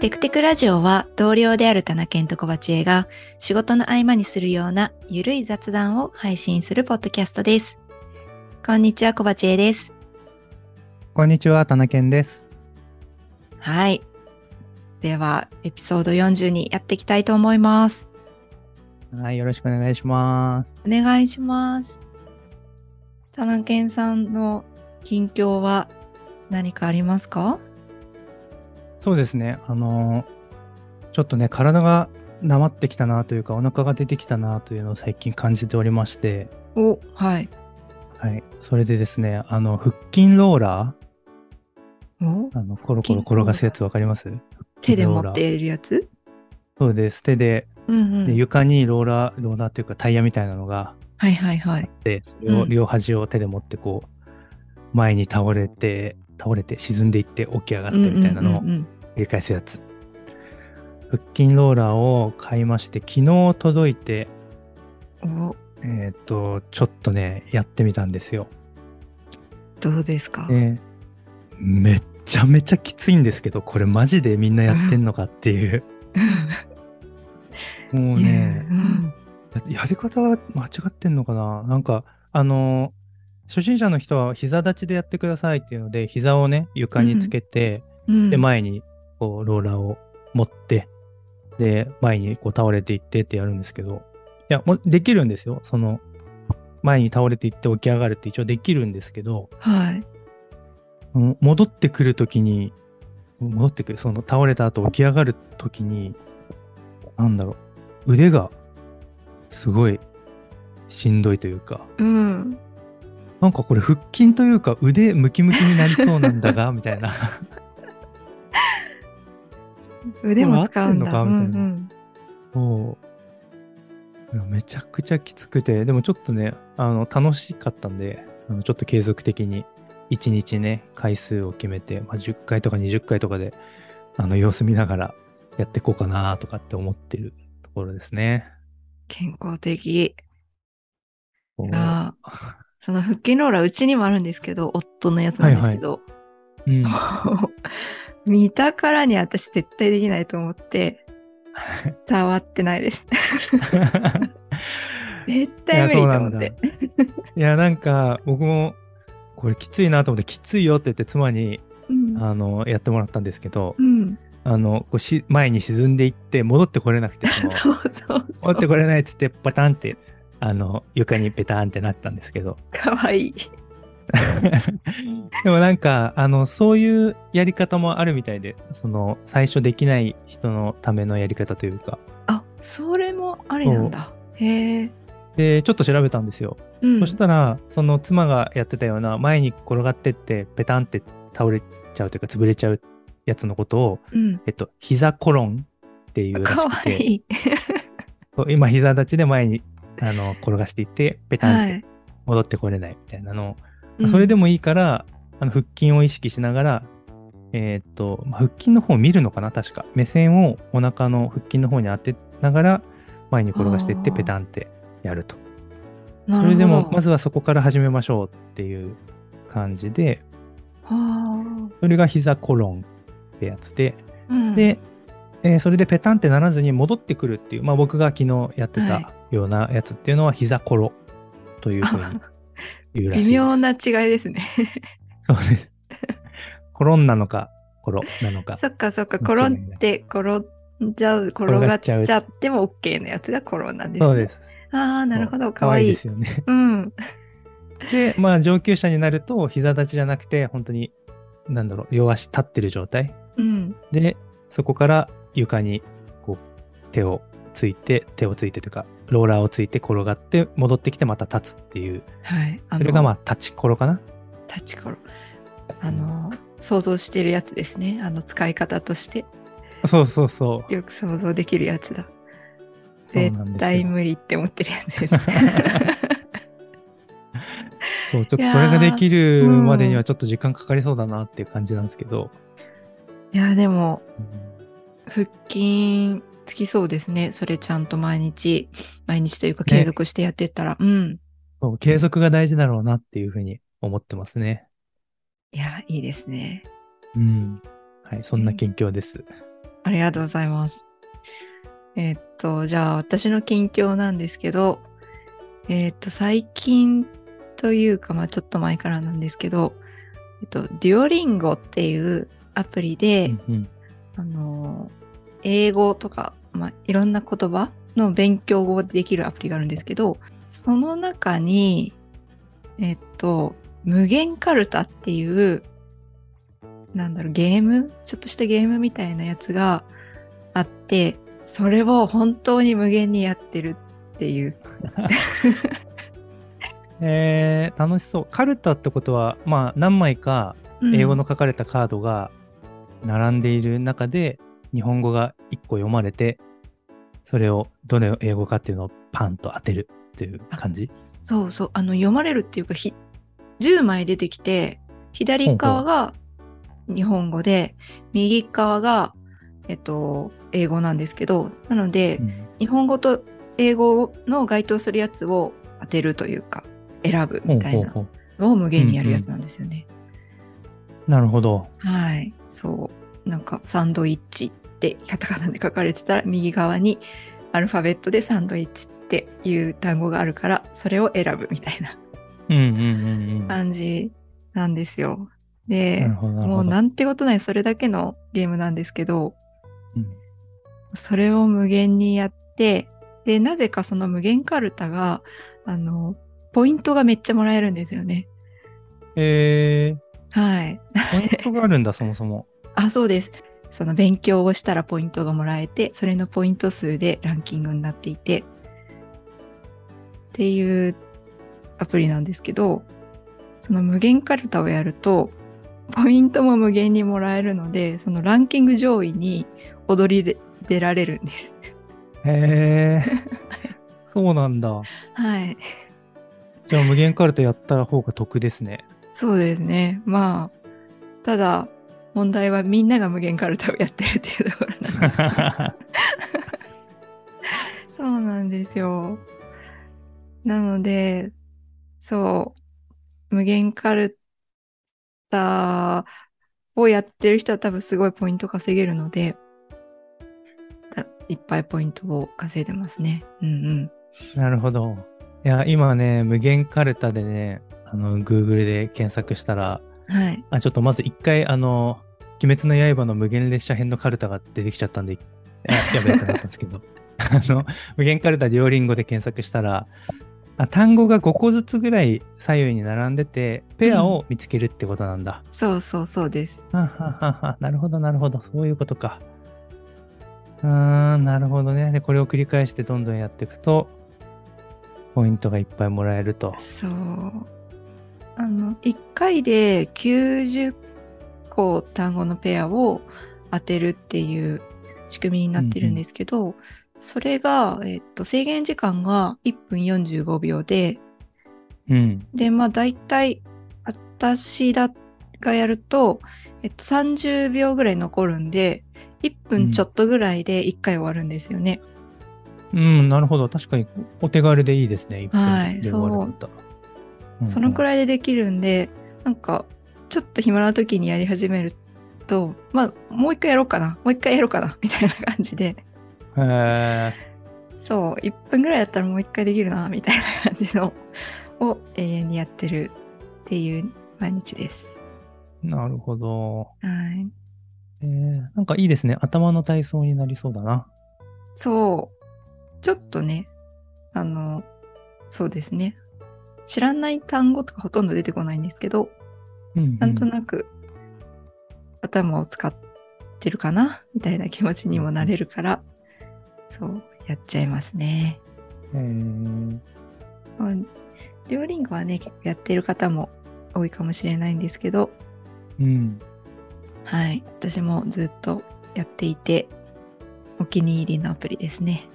テクテクラジオは同僚である田中健と小鉢恵が仕事の合間にするようなゆるい雑談を配信するポッドキャストです。こんにちは、小鉢恵です。こんにちは、田中健です。はい。では、エピソード40にやっていきたいと思います。はい、よろしくお願いします。お願いします。田中健さんの近況は何かありますか？そうですね、あのーちょっとね、体がなまってきたなというか、お腹が出てきたなというのを最近感じておりまして、お、はい。はい、それでですね、あの、腹筋ローラお？ー、あの、コロコロ転がすやつわかります？手で持っているやつ？そうです。手で、うんうん。で床にローラー、ローラーというかタイヤみたいなのがはいはいはい。あって、それをうん両端を手で持ってこう、前に倒れて、倒れて沈んでいって起き上がってみたいなのを繰り返すやつ。腹筋ローラーを買いまして、昨日届いて、えっ、と、ちょっとね、やってみたんですよ。どうですか、で、めっちゃめちゃきついんですけど、これマジでみんなやってんのかっていう。もうね、うんやり方は間違ってんのかな？なんか、あのー初心者の人は膝立ちでやってくださいっていうので、膝をね、床につけて、うんで、前にこうローラーを持って、で、前にこう倒れていってってやるんですけど、いや、もうできるんですよ。その、前に倒れていって起き上がるって一応できるんですけど、はい。うん戻ってくるときに、戻ってくる、その倒れた後起き上がるときに、なんだろう、腕がすごいしんどいというか、うん。なんかこれ腹筋というか腕ムキムキになりそうなんだが、みたいな。腕も使うんだ。のかみたいなうんそう。いやめちゃくちゃきつくて、でもちょっとね、あの、楽しかったんで、あのちょっと継続的に、1日ね、回数を決めて、まあ、10回とか20回とかで、あの、様子見ながらやっていこうかなとかって思ってるところですね。健康的。こうあその腹筋ローラーうちにもあるんですけど、夫のやつなんですけど、うん。見たからに私絶対できないと思って、触ってないです。絶対無理と思って。いや、なんか、僕も、これきついなと思って、きついよって言って妻に、うんあの、やってもらったんですけど、うん。あの、こうし前に沈んでいって、戻ってこれなくて。戻ってこれないっつって、パタンって、あの、床にペタンってなったんですけど。かわいい。でもなんか、あの、そういうやり方もあるみたいで、その、最初できない人のためのやり方というか、あ、それもありなんだ。へえ。で、ちょっと調べたんですよ。うんそしたら、その妻がやってたような、前に転がってって、ペタンって倒れちゃうというか、潰れちゃうやつのことを、うん。えっと、膝コロンっていうらしくて、今、膝立ちで前にあの転がしていって、ペタンってはい。戻ってこれないみたいなの。を、うん。それでもいいから、あの腹筋を意識しながら、えーっと、まあ腹筋の方を見るのかな、確か。目線をお腹の腹筋の方に当てながら、前に転がしていって、ペタンってやると。それでも、まずはそこから始めましょうっていう感じで、はそれが膝コロンってやつで、あうん。で、えーそれでペタンってならずに戻ってくるっていう、まあ僕が昨日やってはい。たようなやつっていうのは膝コロというふうに言うらしいです。微妙な違いですね。そうです。コロンなのか、コロなのか。そっかそっか、間違いない転んじゃう、転がっちゃっても OK のやつがコロンなんですね。そうです。ああ、なるほど、か可愛いわいい。ですよね。うん。で、まあ上級者になると、膝立ちじゃなくて、本当に、なんだろう、両足立ってる状態。うん。で、そこから床にこう手をついて、手をついてというか、ローラーをついて転がって、戻ってきてまた立つっていう、はい。それがまああ立ちコロかな？の、立ちコロ。あの、想像してるやつですね。あの、使い方として。そうそうそう。よく想像できるやつだ。絶対無理って思ってるやつです。そう、ちょっとそれができるまでにうんはちょっと時間かかりそうだなっていう感じなんですけど。いや、でも、うん腹筋つきそうですね。それちゃんと毎日、毎日というかね継続してやってったら。うん。そう継続が大事だろうなっていうふうに思ってますね。いや、いいですね。うん。はい、そんな近況です。ありがとうございます。えーっと、じゃあ私の近況なんですけど、えーっと、最近というか、まあちょっと前からなんですけど、えっと、デュオリンゴっていうアプリで、うんうんあの、英語とか、まあいろんな言葉の勉強をできるアプリがあるんですけど、その中に、えっと、無限カルタっていう、なんだろう、ゲーム？ちょっとしたゲームみたいなやつがあって、それを本当に無限にやってるっていう。えー、楽しそう。カルタってことは、まあ、何枚か英語の書かれたカードが並んでいる中で、日本語が1個読まれて、それをどれを英語かっていうのをパンと当てるっていう感じ？そうそう、あの、読まれるっていうか、ひ10枚出てきて、左側が日本語で、右側が、えっと、英語なんですけど、なので、うん日本語と英語の該当するやつを当てるというか、選ぶみたいなのを無限にやるやつなんですよね。なるほど。はい。そう。なんか、サンドイッチってカタカナで書かれてたら、右側にアルファベットでサンドイッチっていう単語があるから、それを選ぶみたいな。感じなんですよ。で。もうなんてことない、それだけのゲームなんですけど、うんそれを無限にやって、で、なぜかその無限カルタが、あの、ポイントがめっちゃもらえるんですよね。えー、はい。ポイントがあるんだ、そもそも。あ、そうです。その勉強をしたらポイントがもらえて、それのポイント数でランキングになっていて、っていうアプリなんですけど、その無限カルタをやると、ポイントも無限にもらえるので、そのランキング上位に踊り出られるんです。へえー、そうなんだ。はい。じゃあ無限カルタやった方が得ですね。そうですね。まあ、ただ、問題はみんなが無限カルタをやってるっていうところなんですそうなんですよ。なので、そう、無限カルタをやってる人は多分すごいポイント稼げるので、たいっぱいポイントを稼いでますね。うんうん。なるほど。いや、今ね、無限カルタでね、あの、Google で検索したら、はい。あ、ちょっとまず一回、あの、鬼滅の刃の無限列車編のカルタが出てきちゃったんで、あやべえってなったんですけど、あの、無限カルタ両リンゴで検索したら、あ単語が5個ずつぐらい左右に並んでて、ペアを見つけるってことなんだ。そうそうそうです。ははははなるほど、なるほど。そういうことか。うーん、なるほどね。で、これを繰り返してどんどんやっていくと、ポイントがいっぱいもらえると。そう。あの、1回で90個単語のペアを当てるっていう仕組みになってるんですけど、それが、えっと、制限時間が1分45秒で、うん。で、まあ大体、私だがやると、えっと、30秒ぐらい残るんで、1分ちょっとぐらいで1回終わるんですよね。うん、なるほど。確かにお手軽でいいですね。一はい分で終わるんだったらそのくい。らいでできるんで、なんか、ちょっと暇な時にやり始めると、まあ、もう一回やろうかな、もう一回やろうかな、みたいな感じで、へえ。そう、1分ぐらいだったらもう一回できるな、みたいな感じのを永遠にやってるっていう毎日です。なるほど。はい。えー、なんかいいですね。頭の体操になりそうだな。そう、ちょっとね、あの、そうですね。知らない単語とかほとんど出てこないんですけど、うん、うん。なんとなく頭を使ってるかなみたいな気持ちにもなれるから、そう、やっちゃいますね。えー、まあ両リンゴはね、結構やってる方も多いかもしれないんですけど、うん。はい、私もずっとやっていて、お気に入りのアプリですね。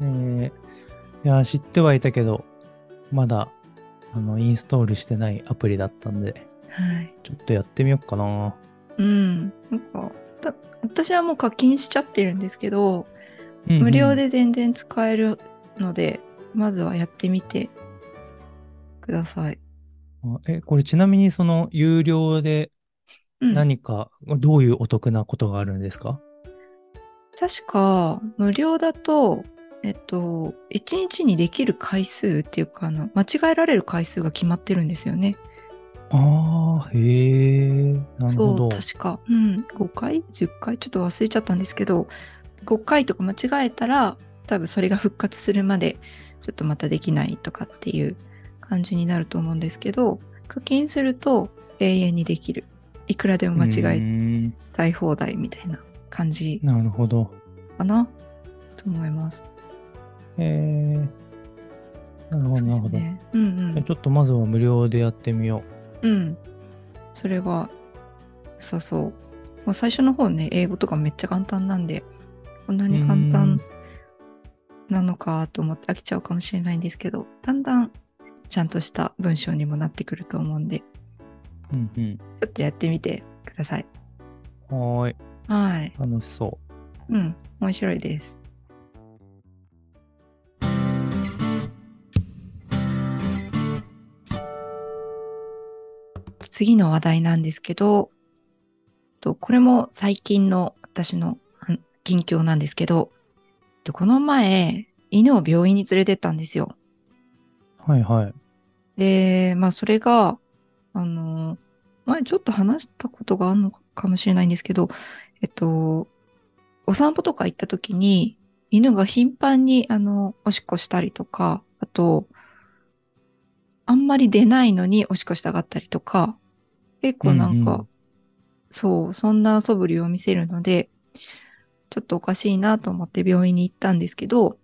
えー、いや、知ってはいたけど、まだ、あの、インストールしてないアプリだったんで、はい。ちょっとやってみようかな。うん。なんか、た私はもう課金しちゃってるんですけど、うんうん無料。で全然使えるので、まずはやってみてください。あえ、これちなみにその、有料でうん、何か、どういうお得なことがあるんですか？確か無料だと、えっと、1日にできる回数っていうかあの間違えられる回数が決まってるんですよね。ああ、へえ、なるほそうど。確か、うん、5回？10回？ちょっと忘れちゃったんですけど5回とか間違えたら多分それが復活するまでちょっとまたできないとかっていう感じになると思うんですけど課金すると永遠にできるいくらでも間違えたい放題みたいな感じなるほど。かな？と思います。へえ。なるほど、なるほど。そうですねうんちょっとまずは無料でやってみようん。うん。それが良さそう。まあ、最初の方ね、英語とかめっちゃ簡単なんで、こんなに簡単なのかと思って飽きちゃうかもしれないんですけど、だんだんちゃんとした文章にもなってくると思うんで、う。うんうん。ちょっとやってみてください。はーい。はい。楽しそうん。面白いです。次の話題なんですけど、とこれも最近の私のあ近況なんですけど、とこの前、犬を病院に連れてったんですよ。う。はいはい。で、まあそれが、あの、前ちょっと話したことがあるのかもしれないんですけど、えっと、お散歩とか行った時に、犬が頻繁に、あの、おしっこしたりとか、あと、あんまり出ないのにおしっこしたがったりとか、結構なんか、うんうんそう、そんな素振りを見せるので、ちょっとおかしいなと思って病院に行ったんですけど、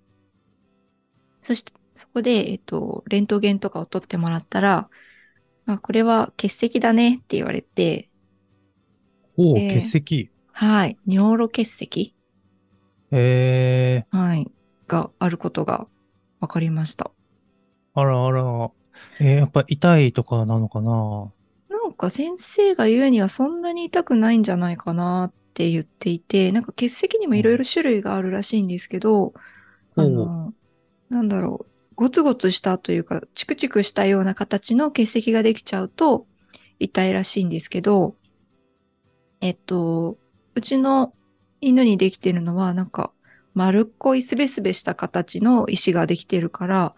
そして、そこで、えっと、レントゲンとかを取ってもらったら、まあ、これは結石だねって言われて、おお、えー欠席。はい、尿路結石、へえ。はい、があることが分かりました。あらあら。えー、やっぱ痛いとかなのかな？か先生が言うにはそんなに痛くないんじゃないかなって言っていて、なんか結石にもいろいろ種類があるらしいんですけど、あほうの、なんだろう、ゴツゴツしたというか、チクチクしたような形の結石ができちゃうと痛いらしいんですけど、えっと、うちの犬にできてるのは、なんか丸っこいすべすべした形の石ができてるから、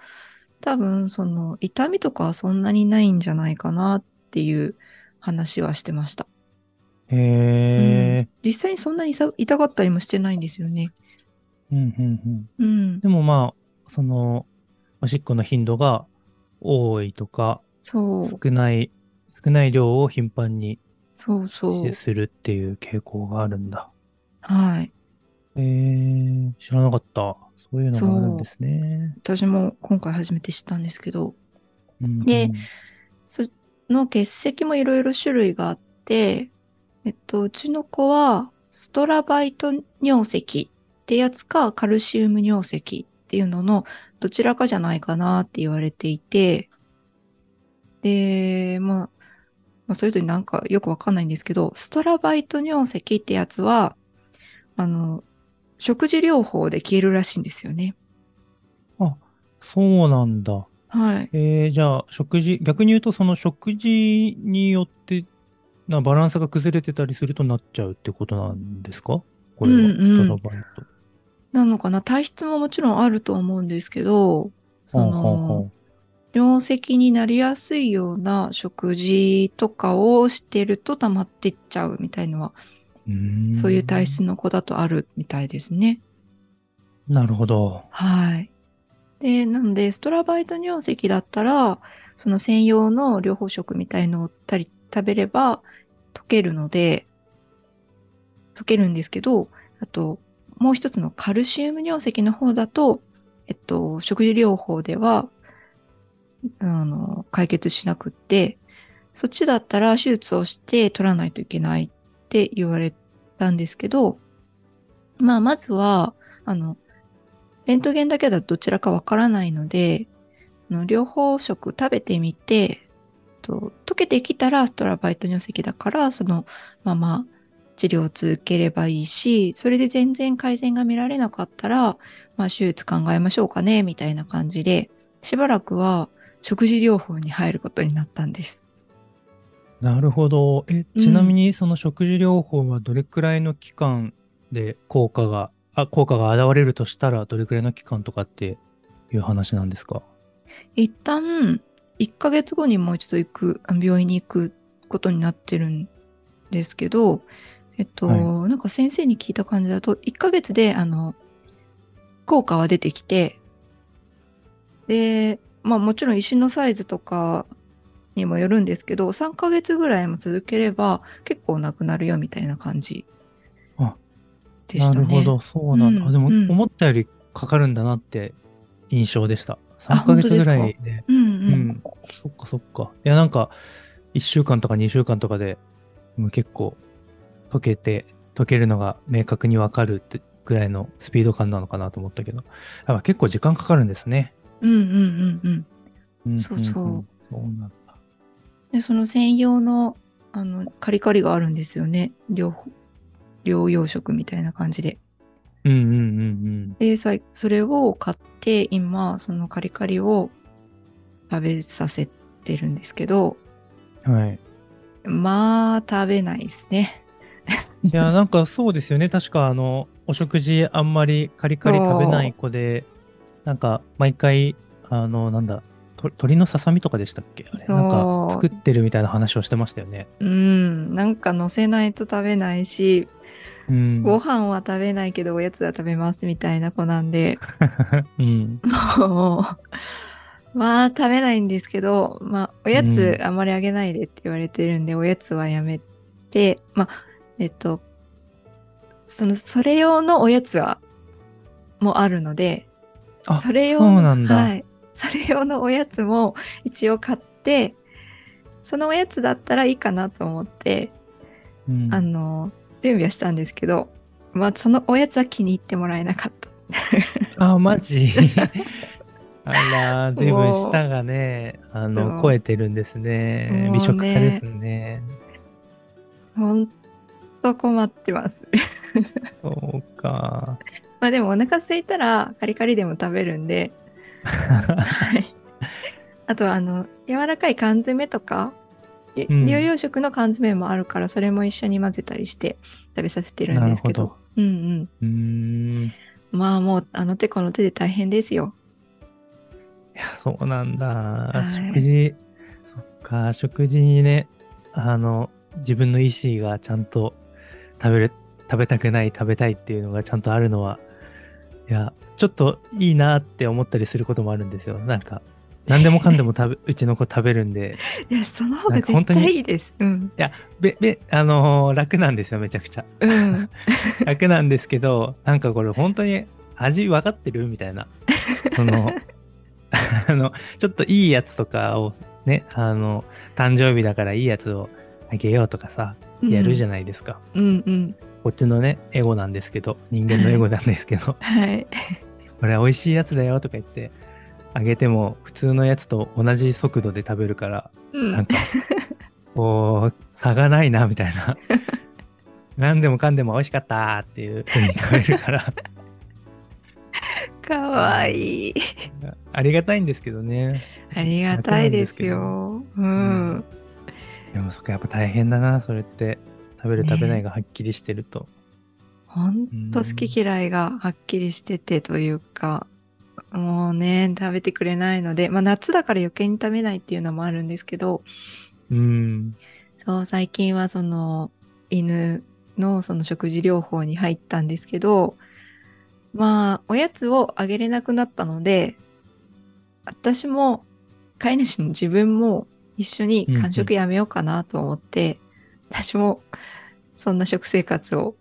多分その痛みとかはそんなにないんじゃないかなっていう話はしてました。へえ。実際にそんなに痛痛かったりもしてないんですよね。うんうんうん。うん。でもまあ、その、おしっこの頻度が多いとか、そう、少ない、少ない量を頻繁にそうそう。するっていう傾向があるんだ。はい。へえ、知らなかった。そういうのがあるんですね。私も今回初めて知ったんですけど、うんうんでその結石もいろいろ種類があって、えっと、うちの子はストラバイト尿石ってやつかカルシウム尿石っていうののどちらかじゃないかなって言われていて、で、まあ、まあ、それぞれなんかよくわかんないんですけど、ストラバイト尿石ってやつは、あの、食事療法で消えるらしいんですよね。あ、そうなんだ。はい。えー、じゃあ、食事、逆に言うと、その食事によって、なバランスが崩れてたりするとなっちゃうってことなんですか？これは、うんうんストラバイト。なのかな？体質ももちろんあると思うんですけど、その、尿石になりやすいような食事とかをしてると溜まってっちゃうみたいのは、そういう体質の子だとあるみたいですね。なるほど。はい。で、なので、ストラバイト尿石だったら、その専用の療法食みたいのをたり食べれば溶けるので、溶けるんですけど、あと、もう一つのカルシウム尿石の方だと、えっと、食事療法では、あの、解決しなくって、そっちだったら手術をして取らないといけないって言われたんですけど、まあ、まずは、あの、レントゲンだけだとどちらかわからないので、の両方食食べてみて、と溶けてきたらストラバイト尿石だから、そのまま治療を続ければいいし、それで全然改善が見られなかったら、まあ手術考えましょうかね、みたいな感じで、しばらくは食事療法に入ることになったんです。なるほど。え、ちなみにその食事療法はどれくらいの期間で効果があ効果が現れるとしたら、どれくらいの期間とかっていう話なんですか？一旦、1ヶ月後にもう一度行く、あ病院に行くことになってるんですけど、えっと、はなんか先生に聞いた感じだと、1ヶ月で、あの、効果は出てきて、で、まあもちろん石のサイズとかにもよるんですけど、3ヶ月ぐらいも続ければ結構なくなるよみたいな感じあでしたね。なるほど、そうなんだ。うんあでも、うん思ったよりかかるんだなって印象でした。あ3ヶ月ぐら本いで。うんううん。ん。そっかそっか。いや、なんか、1週間とか2週間とかでもう結構溶けて、溶けるのが明確にわかるってぐらいのスピード感なのかなと思ったけど、やっぱ結構時間かかるんですね。うんうんうんうん。うんそうそうんそうなんだ。で、その専用の、あの、カリカリがあるんですよね。両方、療養食みたいな感じで。うんうんうんで、さいそれを買って、今、そのカリカリを食べさせてるんですけど、うん。はい。まあ、食べないですね。いや、なんかそうですよね。確か、あの、お食事あんまりカリカリ食べない子で、なんか、毎回、あの、なんだ、と鶏のささみとかでしたっけ？なんか、作ってるみたいな話をしてましたよね。うん、なんか乗せないと食べないし、うん。ご飯は食べないけどおやつは食べますみたいな子なんで、うん。もう、まあ食べないんですけど、まあおやつあんまりあげないでって言われてるんで、おやつはやめて、まあ、えっと、その、それ用のおやつは、もあるので、あ、それ用の。はい。それ用のおやつも一応買って、そのおやつだったらいいかなと思って、うんあの、準備はしたんですけど、まあ、そのおやつは気に入ってもらえなかった。あ、マジ？あら、随分舌がね、あその、う超えてるんですね。ね美食家ですね。ほんと困ってます。そうか。まあでもお腹空いたらカリカリでも食べるんで、はい。あとはあの、柔らかい缶詰とか、療養食の缶詰もあるから、それも一緒に混ぜたりして食べさせてるんですけど。うんうん。まあもうあの手この手で大変ですよ。や、そうなんだ。はい食事、そっか、食事にね、あの、自分の意思がちゃんと食べる、食べたくない、食べたいっていうのがちゃんとあるのは、いや、ちょっといいなって思ったりすることもあるんですよ。なんか、何でもかんでも食べ、うちの子食べるんで、いや、その方が絶対いいです。うん。べ、べ、あのー楽なんですよ、めちゃくちゃ。うん。楽なんですけど、なんかこれ本当に味分かってるみたいな。その、あの、ちょっといいやつとかをね、あの、誕生日だからいいやつをあげようとかさ、やるじゃん。ないですか。うんうん。こっちのね、エゴなんですけど、人間のエゴなんですけど、はい。これ美味しいやつだよとか言って、あげても普通のやつと同じ速度で食べるから、うんなんか、こう、差がないな、みたいな。何でもかんでも美味しかったっていう風に食べるから、かわいい。ありがたいんですけどね。ありがたいですよ。うん。でもそっか、やっぱ大変だな、それって。食べるね食べないがはっきりしてると。ほんと好き嫌いがはっきりしててというか、もうね、食べてくれないので、まあ夏だから余計に食べないっていうのもあるんですけど、うん。そう、最近はその犬のその食事療法に入ったんですけど、まあ、おやつをあげれなくなったので、私も飼い主の自分も一緒に間食やめようかなと思って、私もそんな食生活を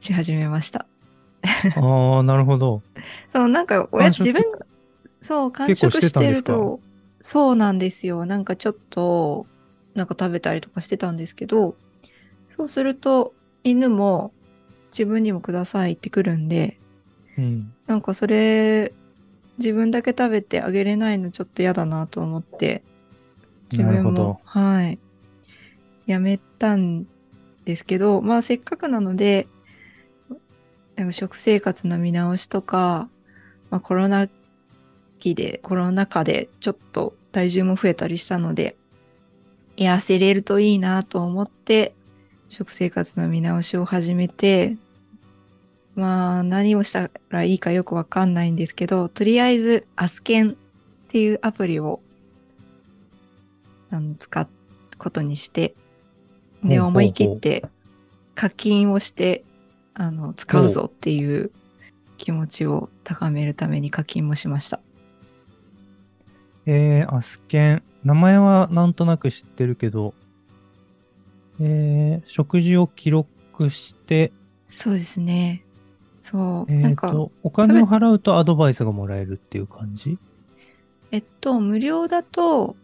し始めました。ああ、なるほど。そう、なんかおやつ間食自分が、そう、間結構食してると、そうなんですよ。なんかちょっと、なんか食べたりとかしてたんですけど、そうすると、犬も自分にもくださいってくるんで、うん。なんかそれ、自分だけ食べてあげれないのちょっと嫌だなと思って、自分も。はい、やめたんですけど、まあせっかくなので、食生活の見直しとか、まあ、コロナ期で、コロナ禍でちょっと体重も増えたりしたので、痩せれるといいなと思って、食生活の見直しを始めて、まあ何をしたらいいかよくわかんないんですけど、とりあえずアスケンっていうアプリをあの使うことにして、で、思い切って課金をして、あの、使うぞっていう気持ちを高めるために課金もしました。えー、アスケン。名前はなんとなく知ってるけど、えー、食事を記録して、そうですね。そう。えー、なんか、と、お金を払うとアドバイスがもらえるっていう感じ？えっと、無料だと、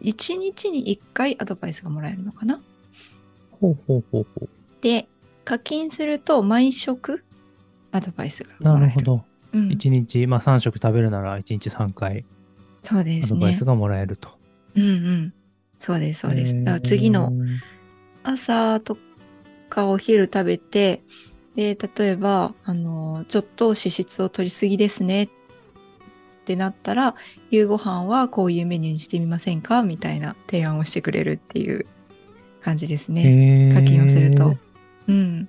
1日に1回アドバイスがもらえるのかな？ほうほうほうほで、課金すると毎食アドバイスがう。なもらえる。るほど。うん、1日、まあ3食食べるなら1日3回そうですねアドバイス。がもらえると。うんうん。そうです、そうです。えーだから次の朝とかお昼食べて、で、例えば、あの、ちょっと脂質を取りすぎですねってなったら、夕ご飯はこういうメニューにしてみませんかみたいな提案をしてくれるっていう感じですね。えー課金をすると。うん。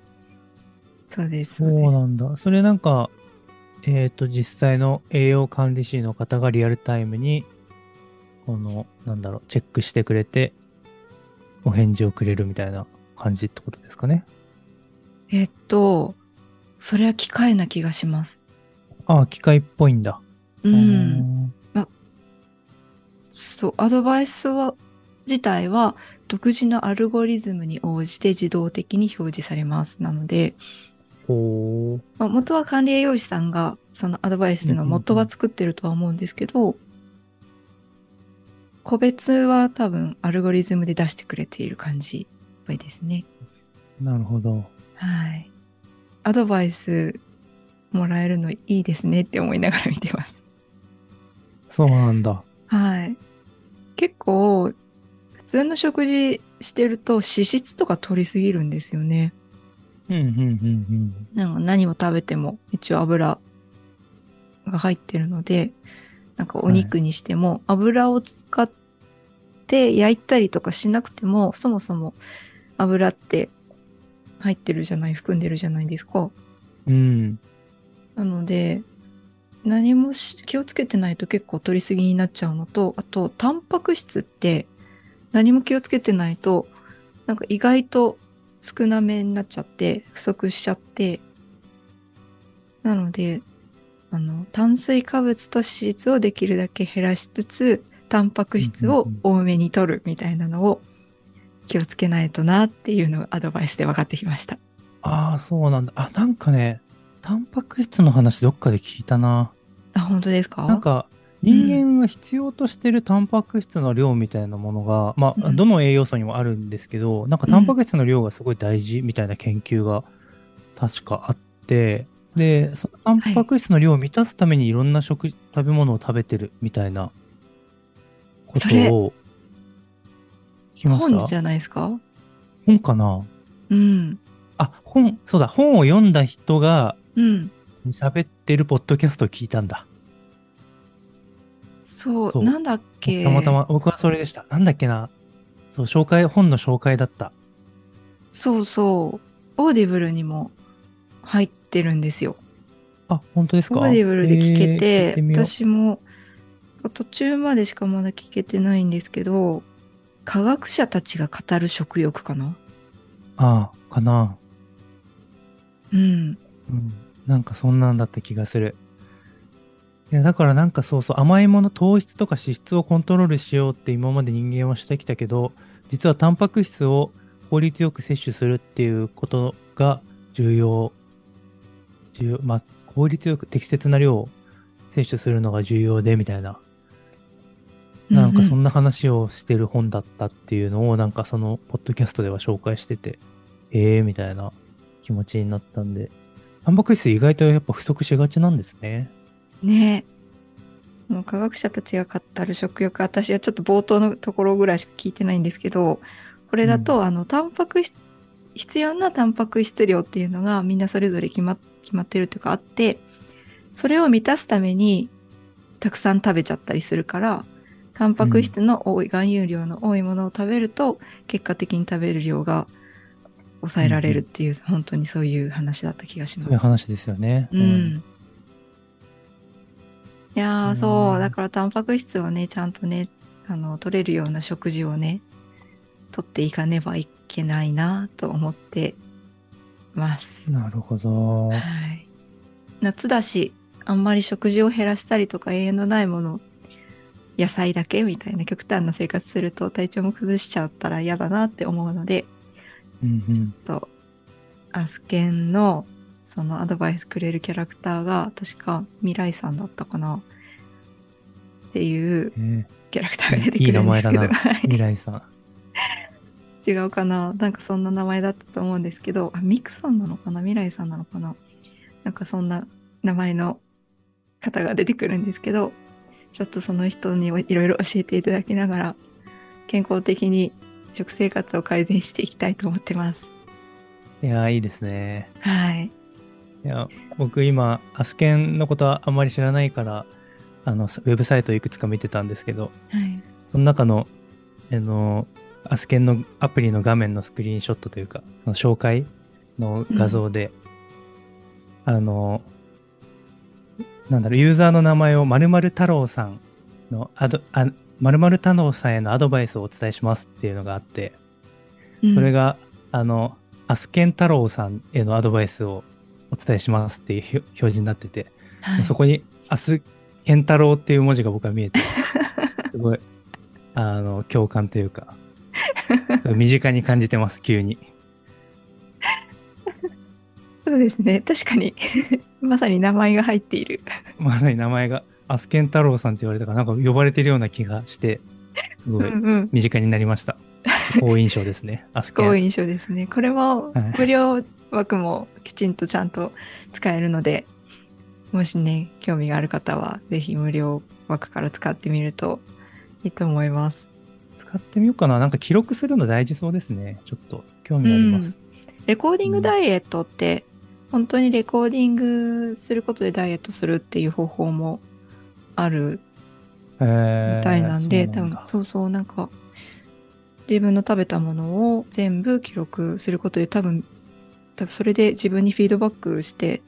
そうです。そうなんだ。それなんか、えっ、と、実際の栄養管理士の方がリアルタイムに、この、なんだろう、チェックしてくれて、お返事をくれるみたいな感じってことですかね？えっと、それは機械な気がします。ああ、機械っぽいんだ。うん。そう、アドバイスは、自体は独自のアルゴリズムに応じて自動的に表示されます。なので、ほう。まあ、元は管理栄養士さんがそのアドバイスの元は作ってるとは思うんですけど、個別は多分アルゴリズムで出してくれている感じっぽいですね。なるほど。はい。アドバイスもらえるのいいですねって思いながら見てます。そうなんだ。はい。結構、普通の食事してると脂質とか取りすぎるんですよね。うん、うん、うん、なんか何を食べても一応油が入ってるので、なんかお肉にしても油を使って焼いたりとかしなくても、そもそも油って入ってるじゃない、含んでるじゃないですか。うん。うん。なので、何もし気をつけてないと結構取りすぎになっちゃうのと、あと、タンパク質って何も気をつけてないと、なんか意外と少なめになっちゃって、不足しちゃって、なので、あの、炭水化物と脂質をできるだけ減らしつつ、タンパク質を多めに取るみたいなのを気をつけないとなっていうのがアドバイスで分かってきました。ああ、そうなんだ。あ、なんかね、タンパク質の話どっかで聞いたな。あ、本当ですか？なんか人間が必要としてるタンパク質の量みたいなものが、まあうん。どの栄養素にもあるんですけどなんかタンパク質の量がすごい大事みたいな研究が確かあってでそのタンパク質の量を満たすためにいろんな食、食べ物を食べてるみたいなことを聞きました？本じゃないですか？本かな？うん。あ本そうだ本を読んだ人がうん。喋ってるポッドキャストを聞いたんだそう、そう。なんだっけ？たまたま僕はそれでした。なんだっけな。そう紹介本の紹介だった。そうそう。オーディブルにも入ってるんですよ。あ本当ですか？オーディブルで聞けえーて、私も途中までしかまだ聞けてないんですけど、科学者たちが語る食欲かな？ああかな。うん。うん。なんかそんなんだった気がするいやだからなんかそうそう甘いもの糖質とか脂質をコントロールしようって今まで人間はしてきたけど実はタンパク質を効率よく摂取するっていうことが重要。重要。まあ効率よく適切な量を摂取するのが重要でみたいな。なんかそんな。な話をしてる本だったっていうのをなんかそのポッドキャストでは紹介しててええー、みたいな気持ちになったんで。タンパク質意外とやっぱ不足しがちなんですねねえ。もう科学者たちが語る食欲、私はちょっと冒頭のところぐらいしか聞いてないんですけど、これだと、あの、タンパク質、必要なタンパク質量っていうのがみんなそれぞれ決ま決まってるというかあって、それを満たすためにたくさん食べちゃったりするから、タンパク質の多い、含有量の多いものを食べると、結果的に食べる量が抑えられるっていう、本当にそういう話だった気がします。そういう話ですよね。うん。いやそう、だからタンパク質をね、ちゃんとね、あの、取れるような食事をね、取っていかねばいけないなと思ってます。なるほど。はい。夏だし、あんまり食事を減らしたりとか栄養のないもの、野菜だけみたいな極端な生活すると体調も崩しちゃったら嫌だなって思うので、うんうん。とアスケンのそのアドバイスくれるキャラクターが確か未来さんだったかな。っていうえキャラクターが出てくいい名るんですけど。前だな。はい。未来さん。違うかな。なんかそんな名前だったと思うんですけど。あミクさんなのかな？未来さんなのかな？なんかそんな名前の方が出てくるんですけど。ちょっとその人にいろいろ教えていただきながら健康的に食生活を改善していきたいと思ってます。いやー、いいですね。はいいや、僕今、アスケンのことはあんまり知らないから、あの、ウェブサイトいくつか見てたんですけど、はい。その中の、あの、アスケンのアプリの画面のスクリーンショットというか、その紹介の画像で、あの、なんだろう、ユーザーの名前を〇〇太郎さんのアド、あ〇〇太郎さんへのアドバイスをお伝えしますっていうのがあって、それが、あの、アスケン太郎さんへのアドバイスをお伝えしますっていう表表示になってて、はいそこにアスケン太郎っていう文字が僕は見えて、すごい、あの、共感というか、身近に感じてます、急に。そうですね確かに まさに名前が入っているまさに名前がアスケン太郎さんって言われたから、なんか呼ばれてるような気がして、すごい身近になりました。好印象ですね、アスケン。好印象ですねこれもはい無料枠もきちんとちゃんと使えるのでもしね興味がある方はぜひ無料枠から使ってみるといいと思います使ってみようかな。なんか記録するの大事そうですね。ちょっと興味あります。レコーディングダイエットって、本当にレコーディングすることでダイエットするっていう方法もあるえーみたいなんで、多分そうなんだそうそうなんか自分の食べたものを全部記録することで多分多分それで自分にフィードバックして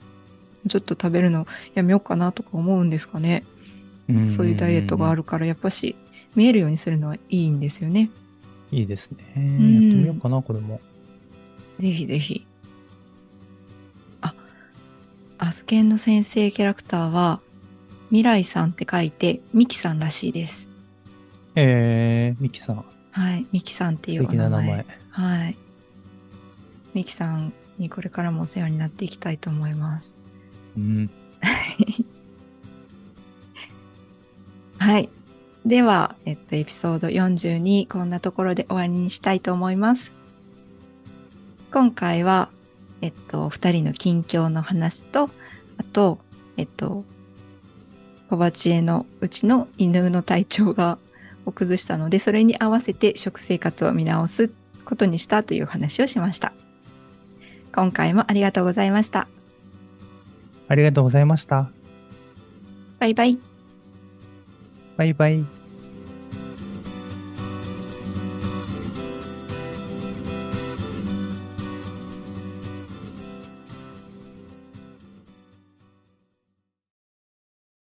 ちょっと食べるのやめようかなとか思うんですかね、んそういうダイエットがあるからやっぱし見えるようにするのはいいんですよねいいですね。やってんみようかな、これも。ぜひぜひあアスケンの先生キャラクターは未来さんって書いてミキさんらしいですえー、ミキさん、はいミキさんっていう素敵な名前。はい。ミキさんにこれからもお世話になっていきたいと思います。うん。はい。では、えっと、エピソード42、こんなところで終わりにしたいと思います。今回は、えっと、二人の近況の話と、あと、えっと、小鉢絵のうちの犬の体調がを崩したので、それに合わせて食生活を見直すことにしたという話をしました。今回もありがとうございました。ありがとうございました。バイバイ。バイバイ。